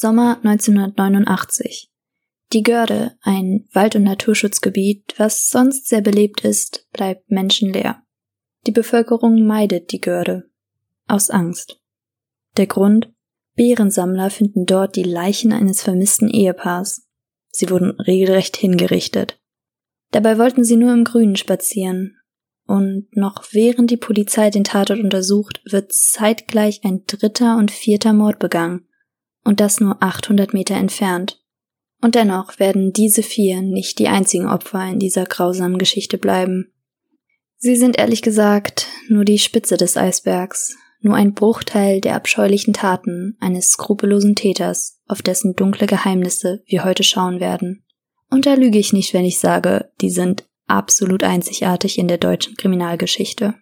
Sommer 1989. Die Görde, ein Wald- und Naturschutzgebiet, was sonst sehr belebt ist, bleibt menschenleer. Die Bevölkerung meidet die Görde. Aus Angst. Der Grund? Bärensammler finden dort die Leichen eines vermissten Ehepaars. Sie wurden regelrecht hingerichtet. Dabei wollten sie nur im Grünen spazieren. Und noch während die Polizei den Tatort untersucht, wird zeitgleich ein dritter und vierter Mord begangen. Und das nur 800 Meter entfernt. Und dennoch werden diese vier nicht die einzigen Opfer in dieser grausamen Geschichte bleiben. Sie sind ehrlich gesagt nur die Spitze des Eisbergs, nur ein Bruchteil der abscheulichen Taten eines skrupellosen Täters, auf dessen dunkle Geheimnisse wir heute schauen werden. Und da lüge ich nicht, wenn ich sage, die sind absolut einzigartig in der deutschen Kriminalgeschichte.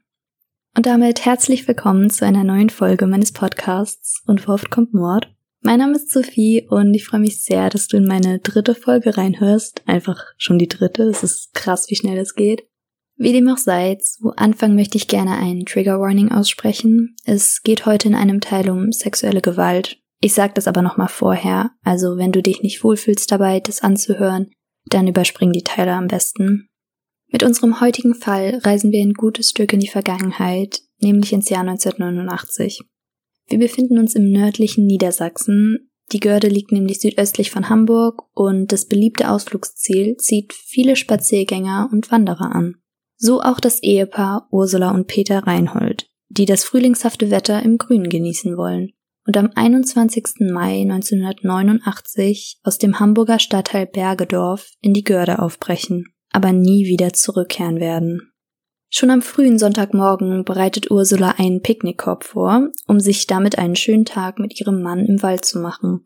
Und damit herzlich willkommen zu einer neuen Folge meines Podcasts Und oft kommt Mord. Mein Name ist Sophie und ich freue mich sehr, dass du in meine dritte Folge reinhörst. Einfach schon die dritte. Es ist krass, wie schnell es geht. Wie dem auch sei, zu Anfang möchte ich gerne ein Trigger Warning aussprechen. Es geht heute in einem Teil um sexuelle Gewalt. Ich sag das aber nochmal vorher, also wenn du dich nicht wohlfühlst dabei, das anzuhören, dann überspring die Teile am besten. Mit unserem heutigen Fall reisen wir ein gutes Stück in die Vergangenheit, nämlich ins Jahr 1989. Wir befinden uns im nördlichen Niedersachsen. Die Görde liegt nämlich südöstlich von Hamburg und das beliebte Ausflugsziel zieht viele Spaziergänger und Wanderer an. So auch das Ehepaar Ursula und Peter Reinhold, die das frühlingshafte Wetter im Grünen genießen wollen und am 21. Mai 1989 aus dem Hamburger Stadtteil Bergedorf in die Görde aufbrechen, aber nie wieder zurückkehren werden. Schon am frühen Sonntagmorgen bereitet Ursula einen Picknickkorb vor, um sich damit einen schönen Tag mit ihrem Mann im Wald zu machen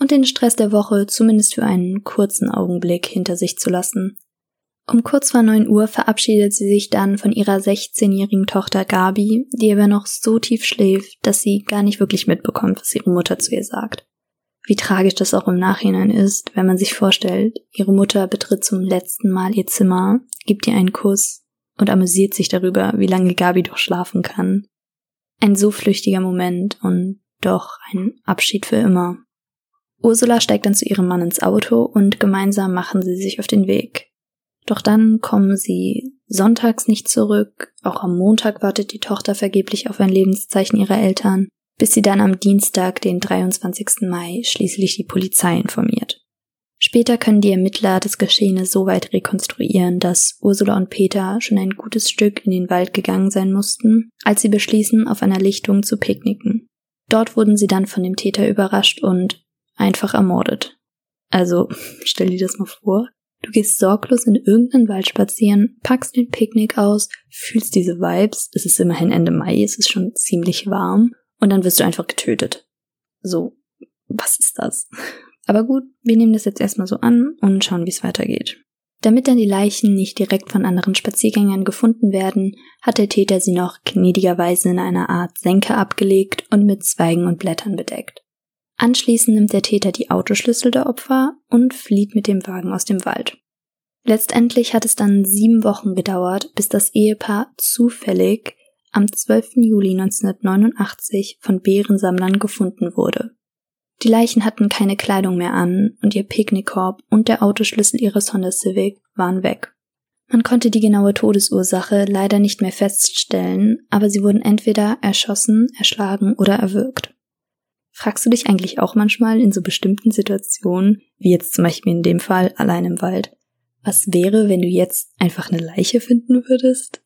und den Stress der Woche zumindest für einen kurzen Augenblick hinter sich zu lassen. Um kurz vor neun Uhr verabschiedet sie sich dann von ihrer 16-jährigen Tochter Gabi, die aber noch so tief schläft, dass sie gar nicht wirklich mitbekommt, was ihre Mutter zu ihr sagt. Wie tragisch das auch im Nachhinein ist, wenn man sich vorstellt, ihre Mutter betritt zum letzten Mal ihr Zimmer, gibt ihr einen Kuss und amüsiert sich darüber, wie lange Gabi doch schlafen kann. Ein so flüchtiger Moment und doch ein Abschied für immer. Ursula steigt dann zu ihrem Mann ins Auto und gemeinsam machen sie sich auf den Weg. Doch dann kommen sie sonntags nicht zurück, auch am Montag wartet die Tochter vergeblich auf ein Lebenszeichen ihrer Eltern, bis sie dann am Dienstag, den 23. Mai, schließlich die Polizei informiert. Später können die Ermittler das Geschehene so weit rekonstruieren, dass Ursula und Peter schon ein gutes Stück in den Wald gegangen sein mussten, als sie beschließen, auf einer Lichtung zu picknicken. Dort wurden sie dann von dem Täter überrascht und einfach ermordet. Also, stell dir das mal vor. Du gehst sorglos in irgendeinen Wald spazieren, packst den Picknick aus, fühlst diese Vibes, es ist immerhin Ende Mai, es ist schon ziemlich warm und dann wirst du einfach getötet. So, was ist das? Aber gut, wir nehmen das jetzt erstmal so an und schauen, wie es weitergeht. Damit dann die Leichen nicht direkt von anderen Spaziergängern gefunden werden, hat der Täter sie noch gnädigerweise in einer Art Senke abgelegt und mit Zweigen und Blättern bedeckt. Anschließend nimmt der Täter die Autoschlüssel der Opfer und flieht mit dem Wagen aus dem Wald. Letztendlich hat es dann sieben Wochen gedauert, bis das Ehepaar zufällig am 12. Juli 1989 von Bärensammlern gefunden wurde. Die Leichen hatten keine Kleidung mehr an und ihr Picknickkorb und der Autoschlüssel ihres Honda Civic waren weg. Man konnte die genaue Todesursache leider nicht mehr feststellen, aber sie wurden entweder erschossen, erschlagen oder erwürgt. Fragst du dich eigentlich auch manchmal in so bestimmten Situationen, wie jetzt zum Beispiel in dem Fall allein im Wald, was wäre, wenn du jetzt einfach eine Leiche finden würdest?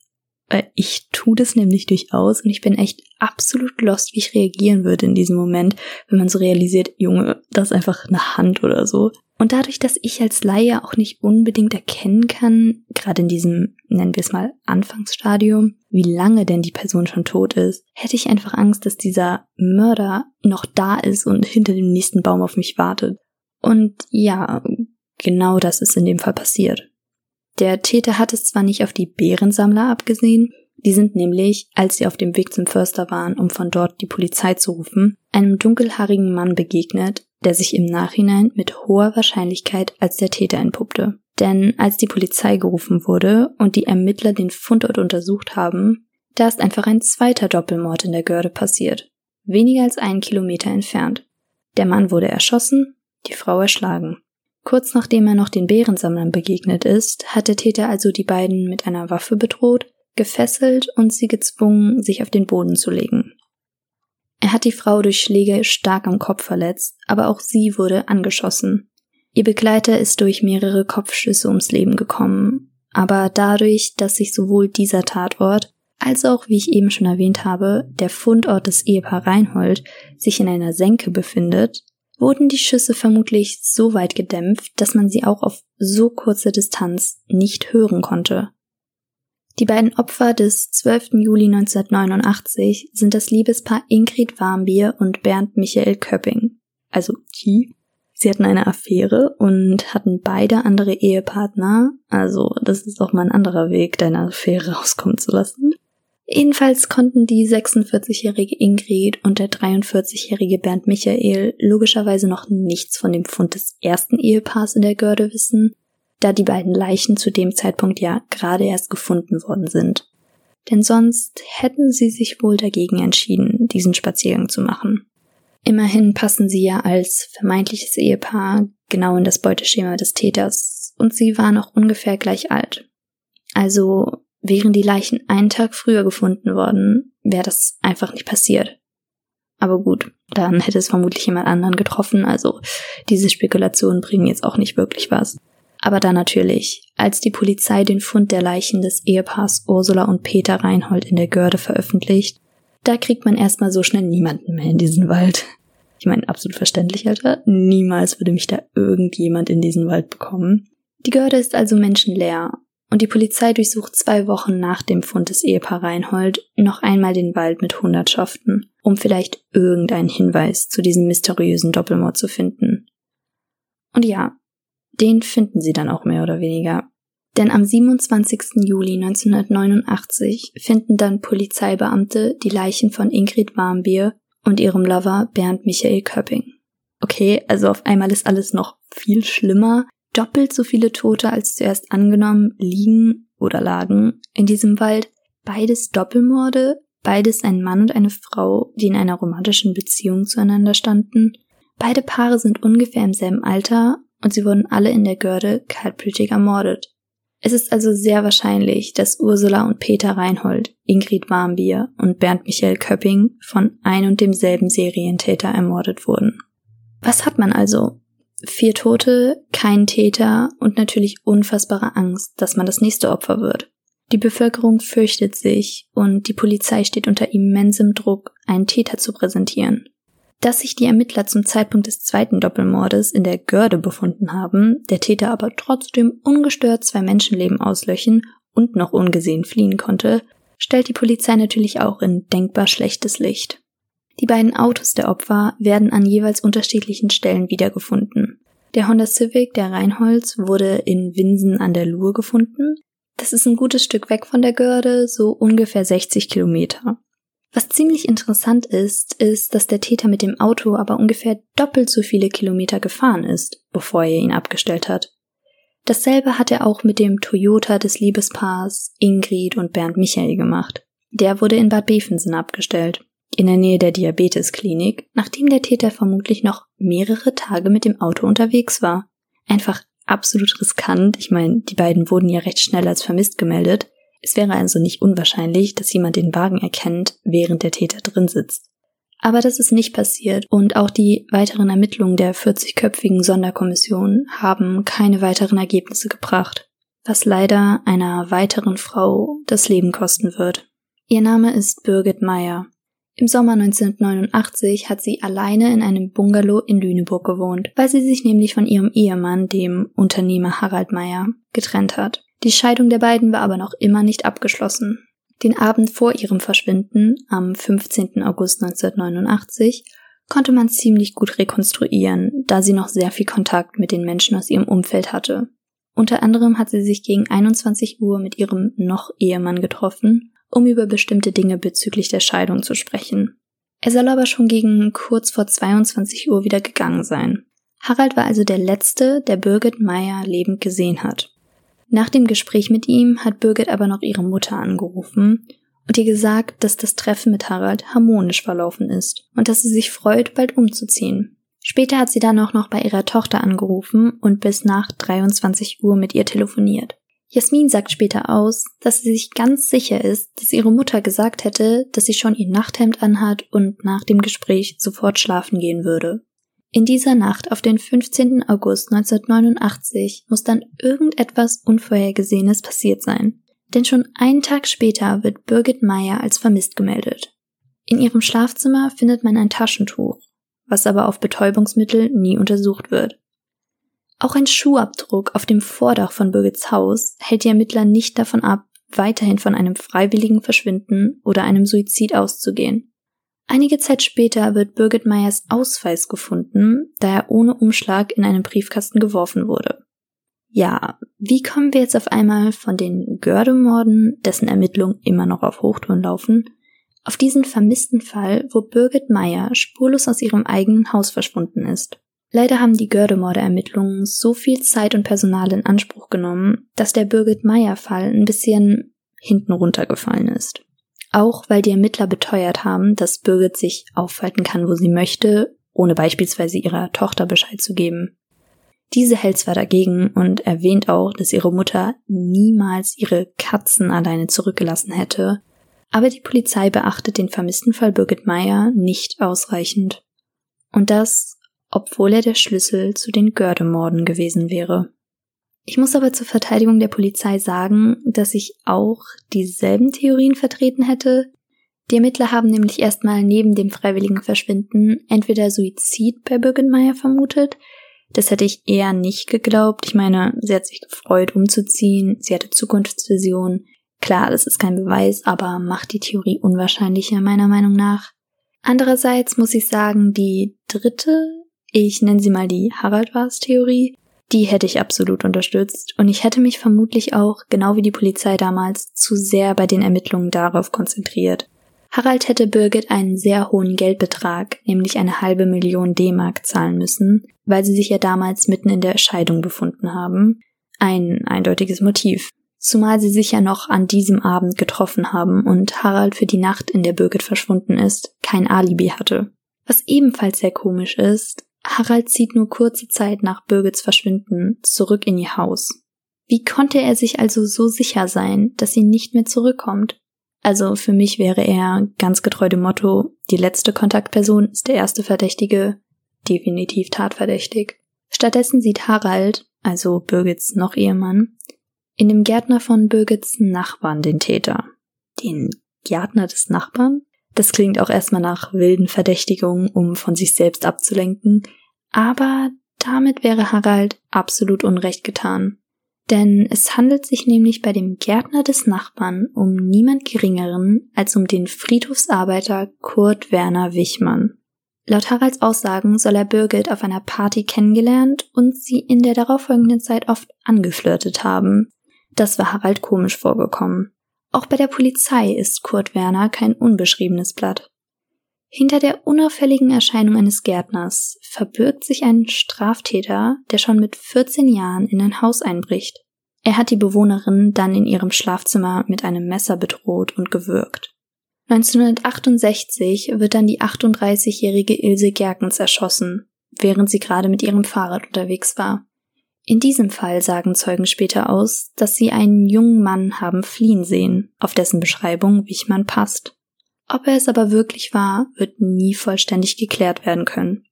Weil ich tue das nämlich durchaus und ich bin echt absolut lost, wie ich reagieren würde in diesem Moment, wenn man so realisiert, Junge, das ist einfach eine Hand oder so. Und dadurch, dass ich als Laie auch nicht unbedingt erkennen kann, gerade in diesem, nennen wir es mal, Anfangsstadium, wie lange denn die Person schon tot ist, hätte ich einfach Angst, dass dieser Mörder noch da ist und hinter dem nächsten Baum auf mich wartet. Und ja, genau das ist in dem Fall passiert. Der Täter hat es zwar nicht auf die Bärensammler abgesehen, die sind nämlich, als sie auf dem Weg zum Förster waren, um von dort die Polizei zu rufen, einem dunkelhaarigen Mann begegnet, der sich im Nachhinein mit hoher Wahrscheinlichkeit als der Täter entpuppte. Denn als die Polizei gerufen wurde und die Ermittler den Fundort untersucht haben, da ist einfach ein zweiter Doppelmord in der Görde passiert, weniger als einen Kilometer entfernt. Der Mann wurde erschossen, die Frau erschlagen. Kurz nachdem er noch den Bärensammlern begegnet ist, hat der Täter also die beiden mit einer Waffe bedroht, gefesselt und sie gezwungen, sich auf den Boden zu legen. Er hat die Frau durch Schläge stark am Kopf verletzt, aber auch sie wurde angeschossen. Ihr Begleiter ist durch mehrere Kopfschüsse ums Leben gekommen, aber dadurch, dass sich sowohl dieser Tatort als auch, wie ich eben schon erwähnt habe, der Fundort des Ehepaar Reinhold sich in einer Senke befindet, wurden die Schüsse vermutlich so weit gedämpft, dass man sie auch auf so kurze Distanz nicht hören konnte. Die beiden Opfer des 12. Juli 1989 sind das Liebespaar Ingrid Warmbier und Bernd Michael Köpping, also die. Sie hatten eine Affäre und hatten beide andere Ehepartner, also das ist auch mal ein anderer Weg, deine Affäre rauskommen zu lassen. Jedenfalls konnten die 46-jährige Ingrid und der 43-jährige Bernd Michael logischerweise noch nichts von dem Fund des ersten Ehepaars in der Görde wissen, da die beiden Leichen zu dem Zeitpunkt ja gerade erst gefunden worden sind. Denn sonst hätten sie sich wohl dagegen entschieden, diesen Spaziergang zu machen. Immerhin passen sie ja als vermeintliches Ehepaar genau in das Beuteschema des Täters und sie waren auch ungefähr gleich alt. Also Wären die Leichen einen Tag früher gefunden worden, wäre das einfach nicht passiert. Aber gut, dann hätte es vermutlich jemand anderen getroffen, also diese Spekulationen bringen jetzt auch nicht wirklich was. Aber dann natürlich, als die Polizei den Fund der Leichen des Ehepaars Ursula und Peter Reinhold in der Görde veröffentlicht, da kriegt man erstmal so schnell niemanden mehr in diesen Wald. Ich meine, absolut verständlich, Alter. Niemals würde mich da irgendjemand in diesen Wald bekommen. Die Görde ist also menschenleer und die Polizei durchsucht zwei Wochen nach dem Fund des Ehepaar Reinhold noch einmal den Wald mit Hundertschaften, um vielleicht irgendeinen Hinweis zu diesem mysteriösen Doppelmord zu finden. Und ja, den finden sie dann auch mehr oder weniger. Denn am 27. Juli 1989 finden dann Polizeibeamte die Leichen von Ingrid Warmbier und ihrem Lover Bernd Michael Köpping. Okay, also auf einmal ist alles noch viel schlimmer, doppelt so viele Tote als zuerst angenommen liegen oder lagen in diesem Wald. Beides Doppelmorde, beides ein Mann und eine Frau, die in einer romantischen Beziehung zueinander standen. Beide Paare sind ungefähr im selben Alter und sie wurden alle in der Görde kaltblütig ermordet. Es ist also sehr wahrscheinlich, dass Ursula und Peter Reinhold, Ingrid Warmbier und Bernd Michael Köpping von ein und demselben Serientäter ermordet wurden. Was hat man also? Vier Tote, kein Täter und natürlich unfassbare Angst, dass man das nächste Opfer wird. Die Bevölkerung fürchtet sich und die Polizei steht unter immensem Druck, einen Täter zu präsentieren. Dass sich die Ermittler zum Zeitpunkt des zweiten Doppelmordes in der Görde befunden haben, der Täter aber trotzdem ungestört zwei Menschenleben auslöchen und noch ungesehen fliehen konnte, stellt die Polizei natürlich auch in denkbar schlechtes Licht. Die beiden Autos der Opfer werden an jeweils unterschiedlichen Stellen wiedergefunden. Der Honda Civic der Reinholz wurde in Winsen an der Luhe gefunden. Das ist ein gutes Stück weg von der Görde, so ungefähr 60 Kilometer. Was ziemlich interessant ist, ist, dass der Täter mit dem Auto aber ungefähr doppelt so viele Kilometer gefahren ist, bevor er ihn abgestellt hat. Dasselbe hat er auch mit dem Toyota des Liebespaars Ingrid und Bernd Michael gemacht. Der wurde in Bad Bevensen abgestellt in der Nähe der Diabetesklinik, nachdem der Täter vermutlich noch mehrere Tage mit dem Auto unterwegs war. Einfach absolut riskant. Ich meine, die beiden wurden ja recht schnell als vermisst gemeldet. Es wäre also nicht unwahrscheinlich, dass jemand den Wagen erkennt, während der Täter drin sitzt. Aber das ist nicht passiert und auch die weiteren Ermittlungen der 40-köpfigen Sonderkommission haben keine weiteren Ergebnisse gebracht, was leider einer weiteren Frau das Leben kosten wird. Ihr Name ist Birgit Meyer. Im Sommer 1989 hat sie alleine in einem Bungalow in Lüneburg gewohnt, weil sie sich nämlich von ihrem Ehemann, dem Unternehmer Harald Meyer, getrennt hat. Die Scheidung der beiden war aber noch immer nicht abgeschlossen. Den Abend vor ihrem Verschwinden, am 15. August 1989, konnte man ziemlich gut rekonstruieren, da sie noch sehr viel Kontakt mit den Menschen aus ihrem Umfeld hatte. Unter anderem hat sie sich gegen 21 Uhr mit ihrem noch Ehemann getroffen um über bestimmte Dinge bezüglich der Scheidung zu sprechen. Er soll aber schon gegen kurz vor 22 Uhr wieder gegangen sein. Harald war also der Letzte, der Birgit Meyer lebend gesehen hat. Nach dem Gespräch mit ihm hat Birgit aber noch ihre Mutter angerufen und ihr gesagt, dass das Treffen mit Harald harmonisch verlaufen ist und dass sie sich freut, bald umzuziehen. Später hat sie dann auch noch bei ihrer Tochter angerufen und bis nach 23 Uhr mit ihr telefoniert. Jasmin sagt später aus, dass sie sich ganz sicher ist, dass ihre Mutter gesagt hätte, dass sie schon ihr Nachthemd anhat und nach dem Gespräch sofort schlafen gehen würde. In dieser Nacht auf den 15. August 1989 muss dann irgendetwas Unvorhergesehenes passiert sein. Denn schon einen Tag später wird Birgit Meyer als vermisst gemeldet. In ihrem Schlafzimmer findet man ein Taschentuch, was aber auf Betäubungsmittel nie untersucht wird. Auch ein Schuhabdruck auf dem Vordach von Birgits Haus hält die Ermittler nicht davon ab, weiterhin von einem freiwilligen Verschwinden oder einem Suizid auszugehen. Einige Zeit später wird Birgit Meyers Ausweis gefunden, da er ohne Umschlag in einen Briefkasten geworfen wurde. Ja, wie kommen wir jetzt auf einmal von den Gördemorden, dessen Ermittlungen immer noch auf Hochtouren laufen, auf diesen vermissten Fall, wo Birgit Meyer spurlos aus ihrem eigenen Haus verschwunden ist? Leider haben die Gördemorde-Ermittlungen so viel Zeit und Personal in Anspruch genommen, dass der Birgit Meyer-Fall ein bisschen hinten runtergefallen ist. Auch weil die Ermittler beteuert haben, dass Birgit sich aufhalten kann, wo sie möchte, ohne beispielsweise ihrer Tochter Bescheid zu geben. Diese hält zwar dagegen und erwähnt auch, dass ihre Mutter niemals ihre Katzen alleine zurückgelassen hätte, aber die Polizei beachtet den vermissten Fall Birgit Meyer nicht ausreichend. Und das, obwohl er der Schlüssel zu den Gördemorden gewesen wäre. Ich muss aber zur Verteidigung der Polizei sagen, dass ich auch dieselben Theorien vertreten hätte. Die Ermittler haben nämlich erstmal neben dem freiwilligen Verschwinden entweder Suizid bei Birkenmeier vermutet. Das hätte ich eher nicht geglaubt. Ich meine, sie hat sich gefreut, umzuziehen, sie hatte Zukunftsvisionen. Klar, das ist kein Beweis, aber macht die Theorie unwahrscheinlicher meiner Meinung nach. Andererseits muss ich sagen, die dritte, ich nenne sie mal die Harald Wars Theorie, die hätte ich absolut unterstützt und ich hätte mich vermutlich auch, genau wie die Polizei damals, zu sehr bei den Ermittlungen darauf konzentriert. Harald hätte Birgit einen sehr hohen Geldbetrag, nämlich eine halbe Million D-Mark zahlen müssen, weil sie sich ja damals mitten in der Scheidung befunden haben. Ein eindeutiges Motiv. Zumal sie sich ja noch an diesem Abend getroffen haben und Harald für die Nacht, in der Birgit verschwunden ist, kein Alibi hatte. Was ebenfalls sehr komisch ist, Harald zieht nur kurze Zeit nach Birgits Verschwinden zurück in ihr Haus. Wie konnte er sich also so sicher sein, dass sie nicht mehr zurückkommt? Also für mich wäre er ganz getreu dem Motto, die letzte Kontaktperson ist der erste Verdächtige, definitiv tatverdächtig. Stattdessen sieht Harald, also Birgits noch Ehemann, in dem Gärtner von Birgits Nachbarn den Täter. Den Gärtner des Nachbarn? Das klingt auch erstmal nach wilden Verdächtigungen, um von sich selbst abzulenken, aber damit wäre Harald absolut Unrecht getan. Denn es handelt sich nämlich bei dem Gärtner des Nachbarn um niemand Geringeren als um den Friedhofsarbeiter Kurt Werner Wichmann. Laut Haralds Aussagen soll er Birgit auf einer Party kennengelernt und sie in der darauffolgenden Zeit oft angeflirtet haben. Das war Harald komisch vorgekommen. Auch bei der Polizei ist Kurt Werner kein unbeschriebenes Blatt. Hinter der unauffälligen Erscheinung eines Gärtners verbirgt sich ein Straftäter, der schon mit 14 Jahren in ein Haus einbricht. Er hat die Bewohnerin dann in ihrem Schlafzimmer mit einem Messer bedroht und gewürgt. 1968 wird dann die 38-jährige Ilse Gerkens erschossen, während sie gerade mit ihrem Fahrrad unterwegs war. In diesem Fall sagen Zeugen später aus, dass sie einen jungen Mann haben fliehen sehen, auf dessen Beschreibung Wichmann passt. Ob er es aber wirklich war, wird nie vollständig geklärt werden können.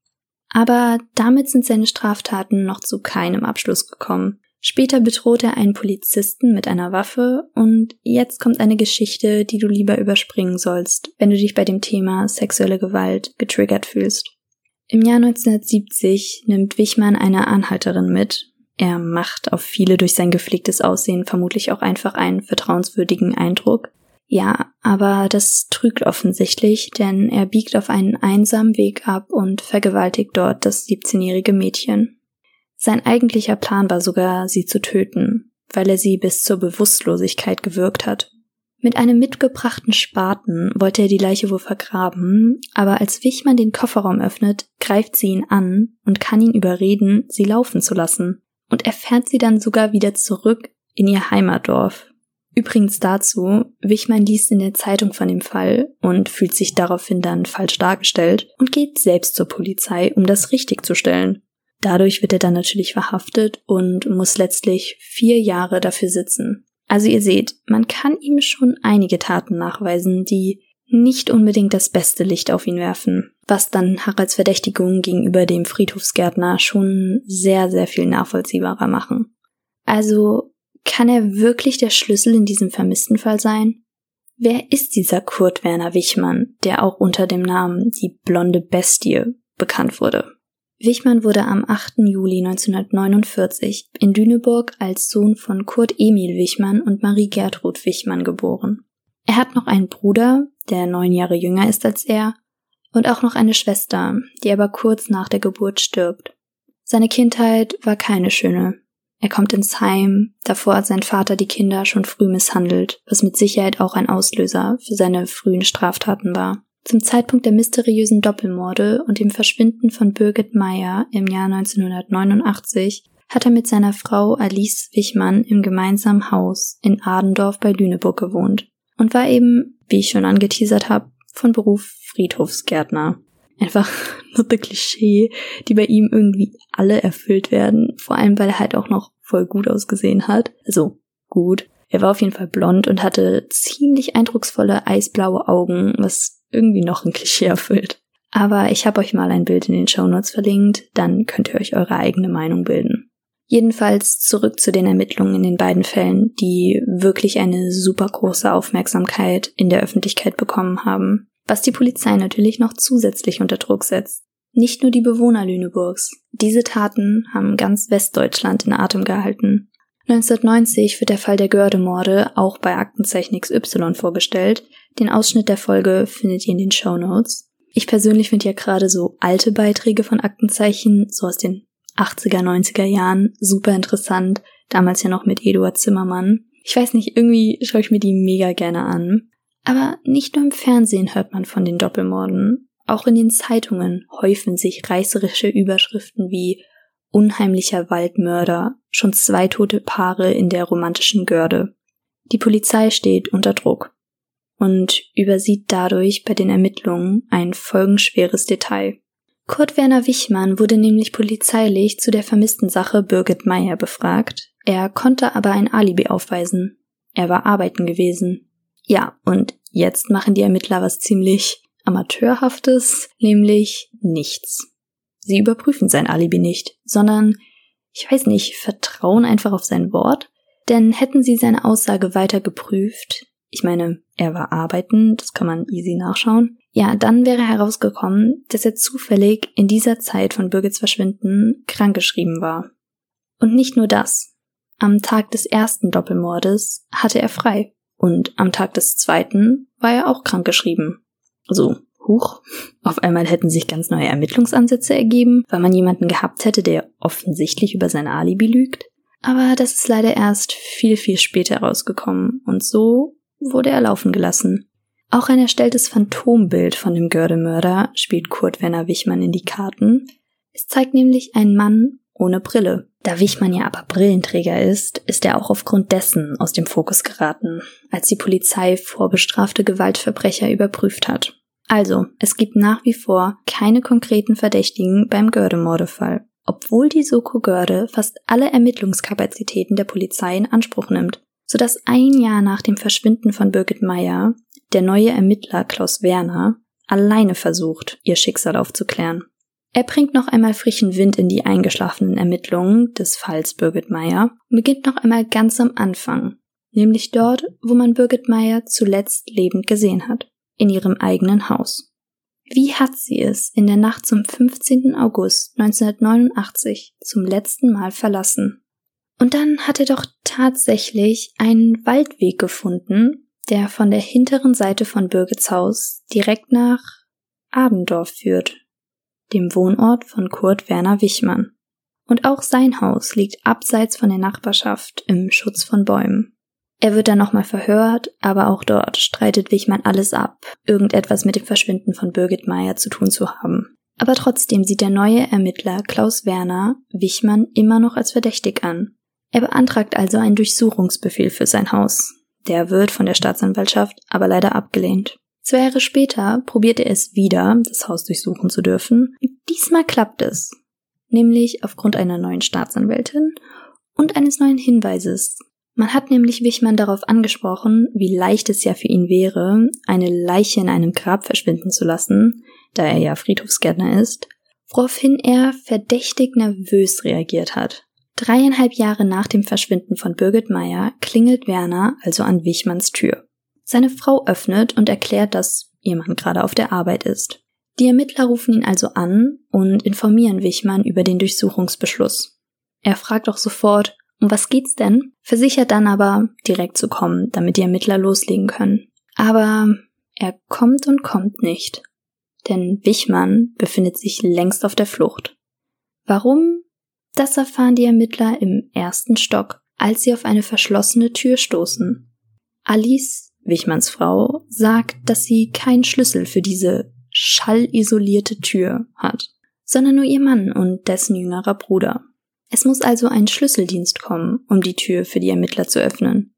Aber damit sind seine Straftaten noch zu keinem Abschluss gekommen. Später bedroht er einen Polizisten mit einer Waffe und jetzt kommt eine Geschichte, die du lieber überspringen sollst, wenn du dich bei dem Thema sexuelle Gewalt getriggert fühlst. Im Jahr 1970 nimmt Wichmann eine Anhalterin mit, er macht auf viele durch sein gepflegtes Aussehen vermutlich auch einfach einen vertrauenswürdigen Eindruck. Ja, aber das trügt offensichtlich, denn er biegt auf einen einsamen Weg ab und vergewaltigt dort das 17-jährige Mädchen. Sein eigentlicher Plan war sogar, sie zu töten, weil er sie bis zur Bewusstlosigkeit gewürgt hat. Mit einem mitgebrachten Spaten wollte er die Leiche wohl vergraben, aber als Wichmann den Kofferraum öffnet, greift sie ihn an und kann ihn überreden, sie laufen zu lassen und er fährt sie dann sogar wieder zurück in ihr Heimatdorf. Übrigens dazu, Wichmann liest in der Zeitung von dem Fall und fühlt sich daraufhin dann falsch dargestellt und geht selbst zur Polizei, um das richtig zu stellen. Dadurch wird er dann natürlich verhaftet und muss letztlich vier Jahre dafür sitzen. Also ihr seht, man kann ihm schon einige Taten nachweisen, die nicht unbedingt das beste Licht auf ihn werfen, was dann Haralds Verdächtigung gegenüber dem Friedhofsgärtner schon sehr, sehr viel nachvollziehbarer machen. Also kann er wirklich der Schlüssel in diesem vermissten Fall sein? Wer ist dieser Kurt Werner Wichmann, der auch unter dem Namen die blonde Bestie bekannt wurde? Wichmann wurde am 8. Juli 1949 in Lüneburg als Sohn von Kurt Emil Wichmann und Marie Gertrud Wichmann geboren. Er hat noch einen Bruder, der neun Jahre jünger ist als er, und auch noch eine Schwester, die aber kurz nach der Geburt stirbt. Seine Kindheit war keine schöne. Er kommt ins Heim, davor hat sein Vater die Kinder schon früh misshandelt, was mit Sicherheit auch ein Auslöser für seine frühen Straftaten war. Zum Zeitpunkt der mysteriösen Doppelmorde und dem Verschwinden von Birgit Meyer im Jahr 1989 hat er mit seiner Frau Alice Wichmann im gemeinsamen Haus in Adendorf bei Lüneburg gewohnt und war eben, wie ich schon angeteasert habe, von Beruf Friedhofsgärtner einfach nur der Klischee, die bei ihm irgendwie alle erfüllt werden. Vor allem, weil er halt auch noch voll gut ausgesehen hat. Also gut. Er war auf jeden Fall blond und hatte ziemlich eindrucksvolle eisblaue Augen, was irgendwie noch ein Klischee erfüllt. Aber ich habe euch mal ein Bild in den Show Notes verlinkt, dann könnt ihr euch eure eigene Meinung bilden. Jedenfalls zurück zu den Ermittlungen in den beiden Fällen, die wirklich eine super große Aufmerksamkeit in der Öffentlichkeit bekommen haben was die Polizei natürlich noch zusätzlich unter Druck setzt. Nicht nur die Bewohner Lüneburgs. Diese Taten haben ganz Westdeutschland in Atem gehalten. 1990 wird der Fall der Gördemorde auch bei Aktenzeichen XY vorgestellt. Den Ausschnitt der Folge findet ihr in den Show Notes. Ich persönlich finde ja gerade so alte Beiträge von Aktenzeichen, so aus den 80er, 90er Jahren, super interessant. Damals ja noch mit Eduard Zimmermann. Ich weiß nicht, irgendwie schaue ich mir die mega gerne an. Aber nicht nur im Fernsehen hört man von den Doppelmorden. Auch in den Zeitungen häufen sich reißerische Überschriften wie unheimlicher Waldmörder, schon zwei tote Paare in der romantischen Görde. Die Polizei steht unter Druck und übersieht dadurch bei den Ermittlungen ein folgenschweres Detail. Kurt Werner Wichmann wurde nämlich polizeilich zu der vermissten Sache Birgit Meyer befragt. Er konnte aber ein Alibi aufweisen. Er war arbeiten gewesen. Ja, und jetzt machen die Ermittler was ziemlich Amateurhaftes, nämlich nichts. Sie überprüfen sein Alibi nicht, sondern, ich weiß nicht, vertrauen einfach auf sein Wort? Denn hätten sie seine Aussage weiter geprüft, ich meine, er war arbeiten, das kann man easy nachschauen, ja, dann wäre herausgekommen, dass er zufällig in dieser Zeit von Birgits Verschwinden krankgeschrieben war. Und nicht nur das. Am Tag des ersten Doppelmordes hatte er frei. Und am Tag des zweiten war er auch krankgeschrieben. Also, huch, auf einmal hätten sich ganz neue Ermittlungsansätze ergeben, weil man jemanden gehabt hätte, der offensichtlich über sein Alibi lügt. Aber das ist leider erst viel, viel später rausgekommen und so wurde er laufen gelassen. Auch ein erstelltes Phantombild von dem Gördemörder spielt Kurt Werner Wichmann in die Karten. Es zeigt nämlich einen Mann ohne Brille. Da Wichmann ja aber Brillenträger ist, ist er auch aufgrund dessen aus dem Fokus geraten, als die Polizei vorbestrafte Gewaltverbrecher überprüft hat. Also, es gibt nach wie vor keine konkreten Verdächtigen beim Görde-Mordefall, obwohl die Soko Görde fast alle Ermittlungskapazitäten der Polizei in Anspruch nimmt, sodass ein Jahr nach dem Verschwinden von Birgit Meyer der neue Ermittler Klaus Werner alleine versucht, ihr Schicksal aufzuklären. Er bringt noch einmal frischen Wind in die eingeschlafenen Ermittlungen des Falls Birgit Meyer und beginnt noch einmal ganz am Anfang, nämlich dort, wo man Birgit Meyer zuletzt lebend gesehen hat, in ihrem eigenen Haus. Wie hat sie es in der Nacht zum 15. August 1989 zum letzten Mal verlassen? Und dann hat er doch tatsächlich einen Waldweg gefunden, der von der hinteren Seite von Birgits Haus direkt nach Adendorf führt, dem Wohnort von Kurt Werner Wichmann. Und auch sein Haus liegt abseits von der Nachbarschaft im Schutz von Bäumen. Er wird dann nochmal verhört, aber auch dort streitet Wichmann alles ab, irgendetwas mit dem Verschwinden von Birgit Meyer zu tun zu haben. Aber trotzdem sieht der neue Ermittler Klaus Werner Wichmann immer noch als verdächtig an. Er beantragt also einen Durchsuchungsbefehl für sein Haus. Der wird von der Staatsanwaltschaft aber leider abgelehnt. Zwei Jahre später probiert er es wieder, das Haus durchsuchen zu dürfen. Diesmal klappt es. Nämlich aufgrund einer neuen Staatsanwältin und eines neuen Hinweises. Man hat nämlich Wichmann darauf angesprochen, wie leicht es ja für ihn wäre, eine Leiche in einem Grab verschwinden zu lassen, da er ja Friedhofsgärtner ist, woraufhin er verdächtig nervös reagiert hat. Dreieinhalb Jahre nach dem Verschwinden von Birgit Meyer klingelt Werner also an Wichmanns Tür. Seine Frau öffnet und erklärt, dass ihr Mann gerade auf der Arbeit ist. Die Ermittler rufen ihn also an und informieren Wichmann über den Durchsuchungsbeschluss. Er fragt auch sofort, um was geht's denn? Versichert dann aber, direkt zu kommen, damit die Ermittler loslegen können. Aber er kommt und kommt nicht. Denn Wichmann befindet sich längst auf der Flucht. Warum? Das erfahren die Ermittler im ersten Stock, als sie auf eine verschlossene Tür stoßen. Alice, Wichmanns Frau, sagt, dass sie keinen Schlüssel für diese schallisolierte Tür hat, sondern nur ihr Mann und dessen jüngerer Bruder. Es muss also ein Schlüsseldienst kommen, um die Tür für die Ermittler zu öffnen.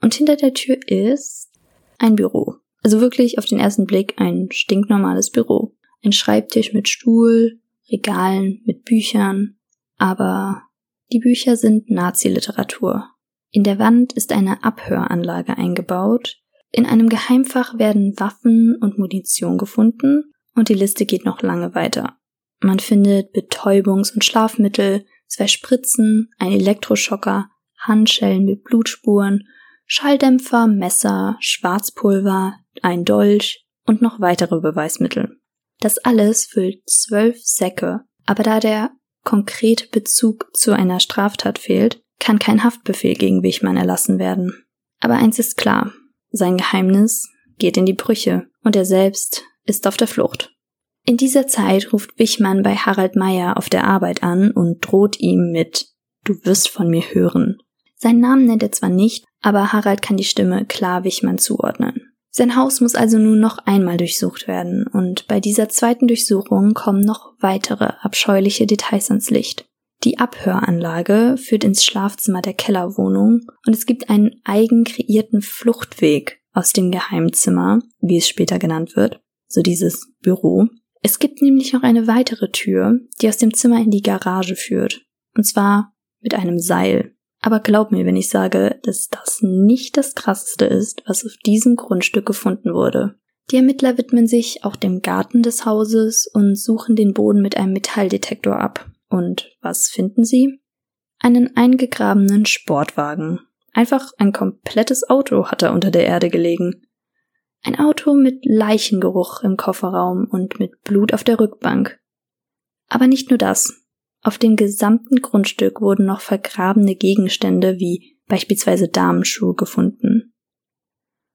Und hinter der Tür ist ein Büro. Also wirklich auf den ersten Blick ein stinknormales Büro. Ein Schreibtisch mit Stuhl, Regalen mit Büchern, aber die Bücher sind Nazi-Literatur. In der Wand ist eine Abhöranlage eingebaut. In einem Geheimfach werden Waffen und Munition gefunden und die Liste geht noch lange weiter. Man findet Betäubungs- und Schlafmittel, zwei Spritzen, ein Elektroschocker, Handschellen mit Blutspuren, Schalldämpfer, Messer, Schwarzpulver, ein Dolch und noch weitere Beweismittel. Das alles füllt zwölf Säcke, aber da der konkrete Bezug zu einer Straftat fehlt, kann kein Haftbefehl gegen Wichmann erlassen werden. Aber eins ist klar, sein Geheimnis geht in die Brüche und er selbst ist auf der Flucht. In dieser Zeit ruft Wichmann bei Harald Meyer auf der Arbeit an und droht ihm mit Du wirst von mir hören. Seinen Namen nennt er zwar nicht, aber Harald kann die Stimme klar Wichmann zuordnen. Sein Haus muss also nun noch einmal durchsucht werden, und bei dieser zweiten Durchsuchung kommen noch weitere abscheuliche Details ans Licht. Die Abhöranlage führt ins Schlafzimmer der Kellerwohnung und es gibt einen eigen kreierten Fluchtweg aus dem Geheimzimmer, wie es später genannt wird, so dieses Büro, es gibt nämlich noch eine weitere Tür, die aus dem Zimmer in die Garage führt. Und zwar mit einem Seil. Aber glaub mir, wenn ich sage, dass das nicht das krasseste ist, was auf diesem Grundstück gefunden wurde. Die Ermittler widmen sich auch dem Garten des Hauses und suchen den Boden mit einem Metalldetektor ab. Und was finden sie? Einen eingegrabenen Sportwagen. Einfach ein komplettes Auto hat er unter der Erde gelegen. Ein Auto mit Leichengeruch im Kofferraum und mit Blut auf der Rückbank. Aber nicht nur das. Auf dem gesamten Grundstück wurden noch vergrabene Gegenstände wie beispielsweise Damenschuhe gefunden.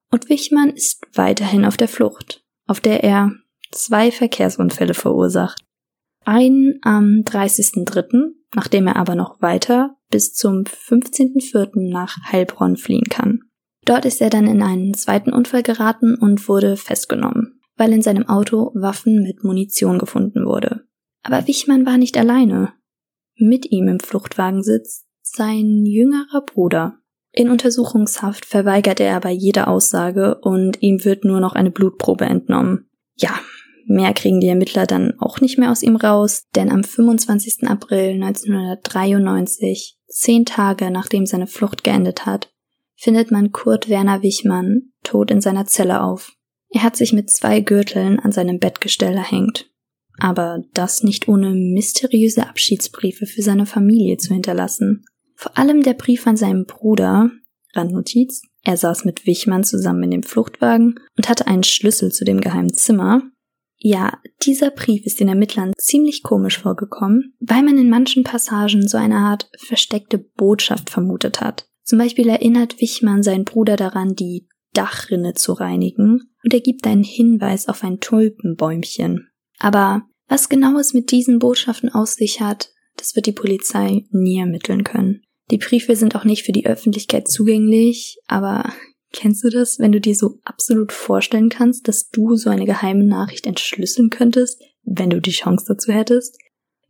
Und Wichmann ist weiterhin auf der Flucht, auf der er zwei Verkehrsunfälle verursacht. Einen am 30.03., nachdem er aber noch weiter bis zum 15.04. nach Heilbronn fliehen kann. Dort ist er dann in einen zweiten Unfall geraten und wurde festgenommen, weil in seinem Auto Waffen mit Munition gefunden wurde. Aber Wichmann war nicht alleine. Mit ihm im Fluchtwagen sitzt sein jüngerer Bruder. In Untersuchungshaft verweigert er aber jede Aussage und ihm wird nur noch eine Blutprobe entnommen. Ja, mehr kriegen die Ermittler dann auch nicht mehr aus ihm raus, denn am 25. April 1993, zehn Tage nachdem seine Flucht geendet hat, findet man Kurt Werner Wichmann tot in seiner Zelle auf. Er hat sich mit zwei Gürteln an seinem Bettgestell erhängt. Aber das nicht ohne mysteriöse Abschiedsbriefe für seine Familie zu hinterlassen. Vor allem der Brief an seinen Bruder, Randnotiz, er saß mit Wichmann zusammen in dem Fluchtwagen und hatte einen Schlüssel zu dem geheimen Zimmer. Ja, dieser Brief ist den Ermittlern ziemlich komisch vorgekommen, weil man in manchen Passagen so eine Art versteckte Botschaft vermutet hat. Zum Beispiel erinnert Wichmann seinen Bruder daran, die Dachrinne zu reinigen und er gibt einen Hinweis auf ein Tulpenbäumchen. Aber was genau es mit diesen Botschaften aus sich hat, das wird die Polizei nie ermitteln können. Die Briefe sind auch nicht für die Öffentlichkeit zugänglich, aber kennst du das, wenn du dir so absolut vorstellen kannst, dass du so eine geheime Nachricht entschlüsseln könntest, wenn du die Chance dazu hättest?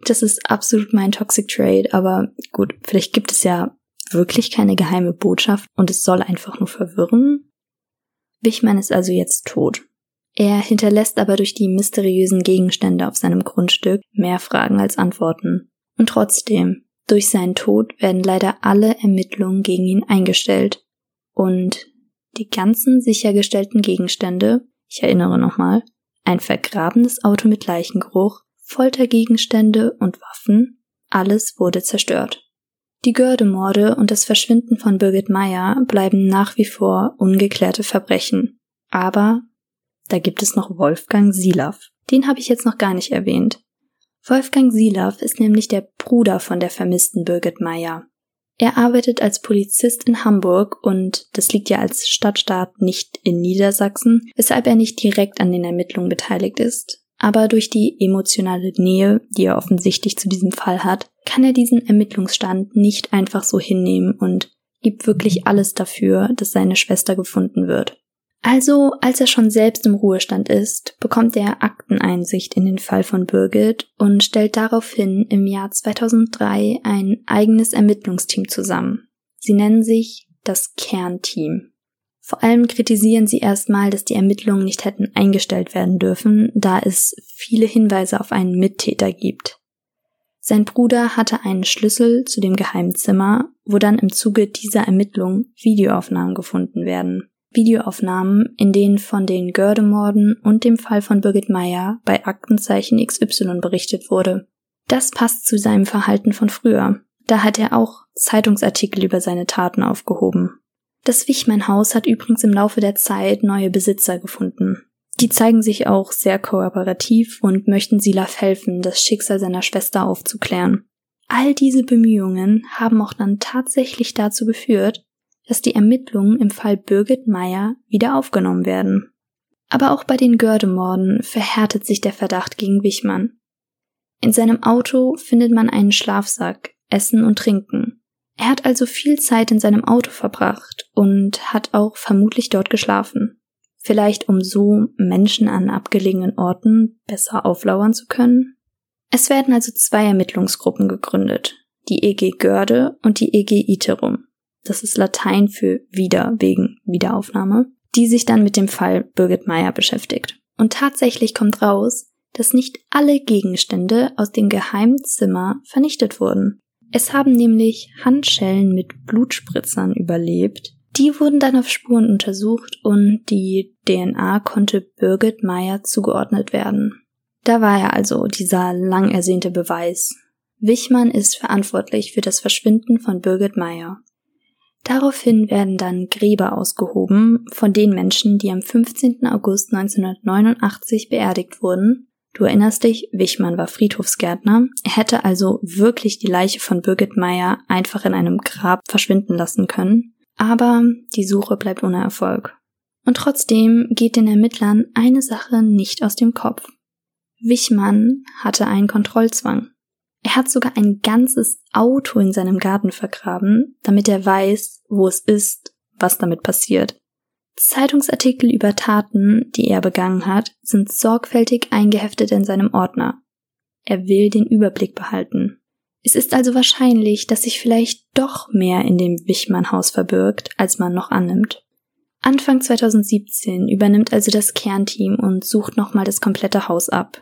Das ist absolut mein Toxic Trade, aber gut, vielleicht gibt es ja wirklich keine geheime Botschaft und es soll einfach nur verwirren? Wichmann ist also jetzt tot. Er hinterlässt aber durch die mysteriösen Gegenstände auf seinem Grundstück mehr Fragen als Antworten. Und trotzdem, durch seinen Tod werden leider alle Ermittlungen gegen ihn eingestellt. Und die ganzen sichergestellten Gegenstände, ich erinnere nochmal, ein vergrabenes Auto mit Leichengeruch, Foltergegenstände und Waffen, alles wurde zerstört. Die Gördemorde und das Verschwinden von Birgit Meyer bleiben nach wie vor ungeklärte Verbrechen. Aber da gibt es noch Wolfgang Silav. Den habe ich jetzt noch gar nicht erwähnt. Wolfgang Silav ist nämlich der Bruder von der vermissten Birgit Meyer. Er arbeitet als Polizist in Hamburg und das liegt ja als Stadtstaat nicht in Niedersachsen, weshalb er nicht direkt an den Ermittlungen beteiligt ist. Aber durch die emotionale Nähe, die er offensichtlich zu diesem Fall hat, kann er diesen Ermittlungsstand nicht einfach so hinnehmen und gibt wirklich alles dafür, dass seine Schwester gefunden wird. Also, als er schon selbst im Ruhestand ist, bekommt er Akteneinsicht in den Fall von Birgit und stellt daraufhin im Jahr 2003 ein eigenes Ermittlungsteam zusammen. Sie nennen sich das Kernteam. Vor allem kritisieren sie erstmal, dass die Ermittlungen nicht hätten eingestellt werden dürfen, da es viele Hinweise auf einen Mittäter gibt. Sein Bruder hatte einen Schlüssel zu dem geheimen Zimmer, wo dann im Zuge dieser Ermittlung Videoaufnahmen gefunden werden. Videoaufnahmen, in denen von den Gördemorden und dem Fall von Birgit Meyer bei Aktenzeichen XY berichtet wurde. Das passt zu seinem Verhalten von früher. Da hat er auch Zeitungsartikel über seine Taten aufgehoben. Das Wichmann-Haus hat übrigens im Laufe der Zeit neue Besitzer gefunden. Die zeigen sich auch sehr kooperativ und möchten Silaf helfen, das Schicksal seiner Schwester aufzuklären. All diese Bemühungen haben auch dann tatsächlich dazu geführt, dass die Ermittlungen im Fall Birgit Meyer wieder aufgenommen werden. Aber auch bei den Gördemorden verhärtet sich der Verdacht gegen Wichmann. In seinem Auto findet man einen Schlafsack, Essen und Trinken. Er hat also viel Zeit in seinem Auto verbracht und hat auch vermutlich dort geschlafen. Vielleicht um so Menschen an abgelegenen Orten besser auflauern zu können? Es werden also zwei Ermittlungsgruppen gegründet, die EG Görde und die EG Iterum das ist Latein für wieder wegen Wiederaufnahme, die sich dann mit dem Fall Birgit Meyer beschäftigt. Und tatsächlich kommt raus, dass nicht alle Gegenstände aus dem geheimen Zimmer vernichtet wurden. Es haben nämlich Handschellen mit Blutspritzern überlebt. Die wurden dann auf Spuren untersucht und die DNA konnte Birgit Meyer zugeordnet werden. Da war er also dieser lang ersehnte Beweis. Wichmann ist verantwortlich für das Verschwinden von Birgit Meyer. Daraufhin werden dann Gräber ausgehoben von den Menschen, die am 15. August 1989 beerdigt wurden. Du erinnerst dich, Wichmann war Friedhofsgärtner. Er hätte also wirklich die Leiche von Birgit Meyer einfach in einem Grab verschwinden lassen können. Aber die Suche bleibt ohne Erfolg. Und trotzdem geht den Ermittlern eine Sache nicht aus dem Kopf. Wichmann hatte einen Kontrollzwang. Er hat sogar ein ganzes Auto in seinem Garten vergraben, damit er weiß, wo es ist, was damit passiert. Zeitungsartikel über Taten, die er begangen hat, sind sorgfältig eingeheftet in seinem Ordner. Er will den Überblick behalten. Es ist also wahrscheinlich, dass sich vielleicht doch mehr in dem Wichmann-Haus verbirgt, als man noch annimmt. Anfang 2017 übernimmt also das Kernteam und sucht nochmal das komplette Haus ab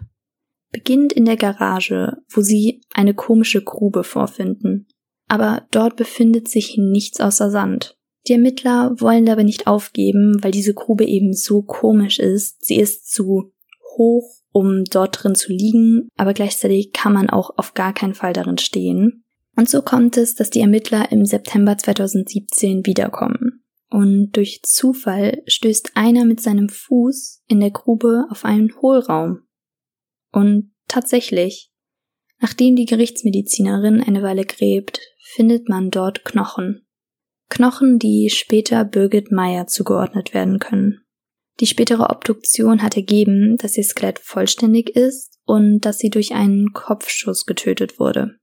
beginnt in der Garage, wo sie eine komische Grube vorfinden. Aber dort befindet sich nichts außer Sand. Die Ermittler wollen aber nicht aufgeben, weil diese Grube eben so komisch ist. Sie ist zu hoch, um dort drin zu liegen, aber gleichzeitig kann man auch auf gar keinen Fall darin stehen. Und so kommt es, dass die Ermittler im September 2017 wiederkommen. Und durch Zufall stößt einer mit seinem Fuß in der Grube auf einen Hohlraum. Und tatsächlich, nachdem die Gerichtsmedizinerin eine Weile gräbt, findet man dort Knochen. Knochen, die später Birgit Meyer zugeordnet werden können. Die spätere Obduktion hat ergeben, dass ihr Skelett vollständig ist und dass sie durch einen Kopfschuss getötet wurde.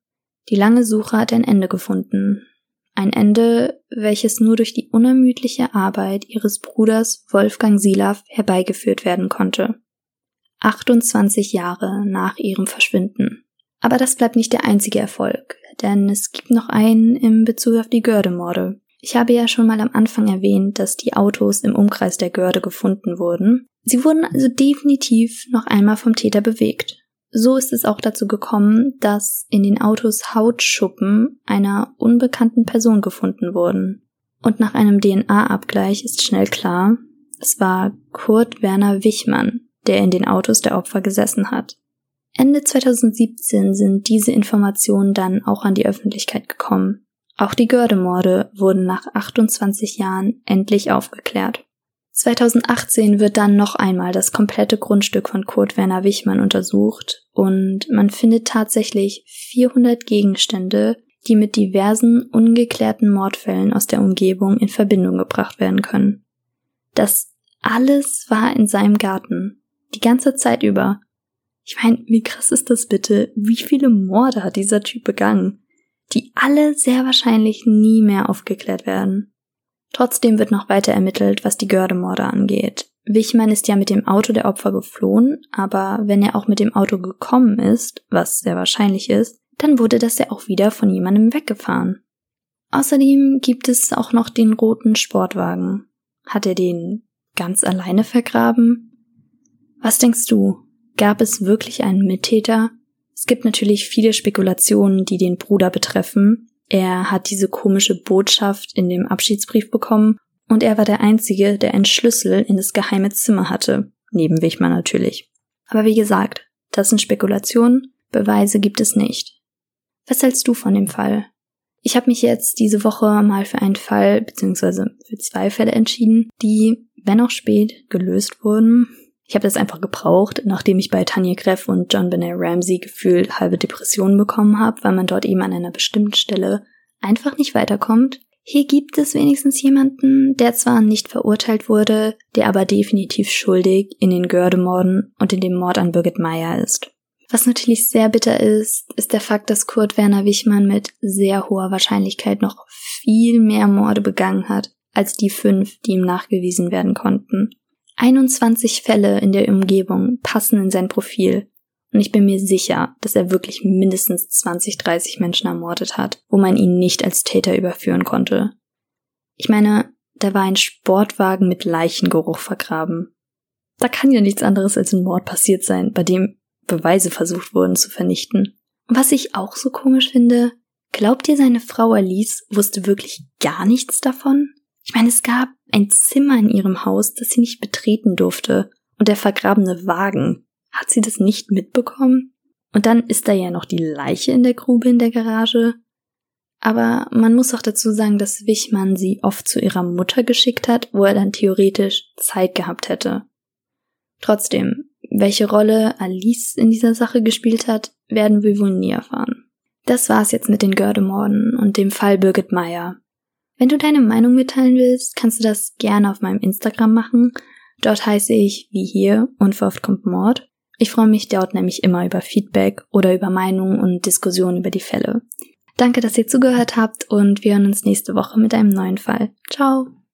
Die lange Suche hat ein Ende gefunden. Ein Ende, welches nur durch die unermüdliche Arbeit ihres Bruders Wolfgang Silav herbeigeführt werden konnte. 28 Jahre nach ihrem Verschwinden. Aber das bleibt nicht der einzige Erfolg, denn es gibt noch einen im Bezug auf die Gördemorde. Ich habe ja schon mal am Anfang erwähnt, dass die Autos im Umkreis der Görde gefunden wurden. Sie wurden also definitiv noch einmal vom Täter bewegt. So ist es auch dazu gekommen, dass in den Autos Hautschuppen einer unbekannten Person gefunden wurden. Und nach einem DNA-Abgleich ist schnell klar, es war Kurt Werner Wichmann, der in den Autos der Opfer gesessen hat. Ende 2017 sind diese Informationen dann auch an die Öffentlichkeit gekommen. Auch die Gördemorde wurden nach 28 Jahren endlich aufgeklärt. 2018 wird dann noch einmal das komplette Grundstück von Kurt Werner Wichmann untersucht und man findet tatsächlich 400 Gegenstände, die mit diversen ungeklärten Mordfällen aus der Umgebung in Verbindung gebracht werden können. Das alles war in seinem Garten, die ganze Zeit über. Ich meine, wie krass ist das bitte? Wie viele Morde hat dieser Typ begangen? die alle sehr wahrscheinlich nie mehr aufgeklärt werden. Trotzdem wird noch weiter ermittelt, was die Gördemorde angeht. Wichmann ist ja mit dem Auto der Opfer geflohen, aber wenn er auch mit dem Auto gekommen ist, was sehr wahrscheinlich ist, dann wurde das ja auch wieder von jemandem weggefahren. Außerdem gibt es auch noch den roten Sportwagen. Hat er den ganz alleine vergraben? Was denkst du? Gab es wirklich einen Mittäter? Es gibt natürlich viele Spekulationen, die den Bruder betreffen. Er hat diese komische Botschaft in dem Abschiedsbrief bekommen und er war der Einzige, der einen Schlüssel in das geheime Zimmer hatte, neben Wichmann natürlich. Aber wie gesagt, das sind Spekulationen, Beweise gibt es nicht. Was hältst du von dem Fall? Ich habe mich jetzt diese Woche mal für einen Fall bzw. für zwei Fälle entschieden, die, wenn auch spät, gelöst wurden ich habe das einfach gebraucht, nachdem ich bei Tanya Greff und John Benet Ramsey gefühlt halbe Depressionen bekommen habe, weil man dort eben an einer bestimmten Stelle einfach nicht weiterkommt. Hier gibt es wenigstens jemanden, der zwar nicht verurteilt wurde, der aber definitiv schuldig in den Gördemorden und in dem Mord an Birgit Meyer ist. Was natürlich sehr bitter ist, ist der Fakt, dass Kurt Werner Wichmann mit sehr hoher Wahrscheinlichkeit noch viel mehr Morde begangen hat, als die fünf, die ihm nachgewiesen werden konnten. 21 Fälle in der Umgebung passen in sein Profil. Und ich bin mir sicher, dass er wirklich mindestens 20, 30 Menschen ermordet hat, wo man ihn nicht als Täter überführen konnte. Ich meine, da war ein Sportwagen mit Leichengeruch vergraben. Da kann ja nichts anderes als ein Mord passiert sein, bei dem Beweise versucht wurden zu vernichten. Und was ich auch so komisch finde, glaubt ihr, seine Frau Alice wusste wirklich gar nichts davon? Ich meine, es gab ein Zimmer in ihrem Haus, das sie nicht betreten durfte, und der vergrabene Wagen. Hat sie das nicht mitbekommen? Und dann ist da ja noch die Leiche in der Grube in der Garage. Aber man muss auch dazu sagen, dass Wichmann sie oft zu ihrer Mutter geschickt hat, wo er dann theoretisch Zeit gehabt hätte. Trotzdem, welche Rolle Alice in dieser Sache gespielt hat, werden wir wohl nie erfahren. Das war's jetzt mit den Gördemorden und dem Fall Birgit Meyer. Wenn du deine Meinung mitteilen willst, kannst du das gerne auf meinem Instagram machen. Dort heiße ich wie hier und oft kommt Mord. Ich freue mich dort nämlich immer über Feedback oder über Meinungen und Diskussionen über die Fälle. Danke, dass ihr zugehört habt und wir hören uns nächste Woche mit einem neuen Fall. Ciao!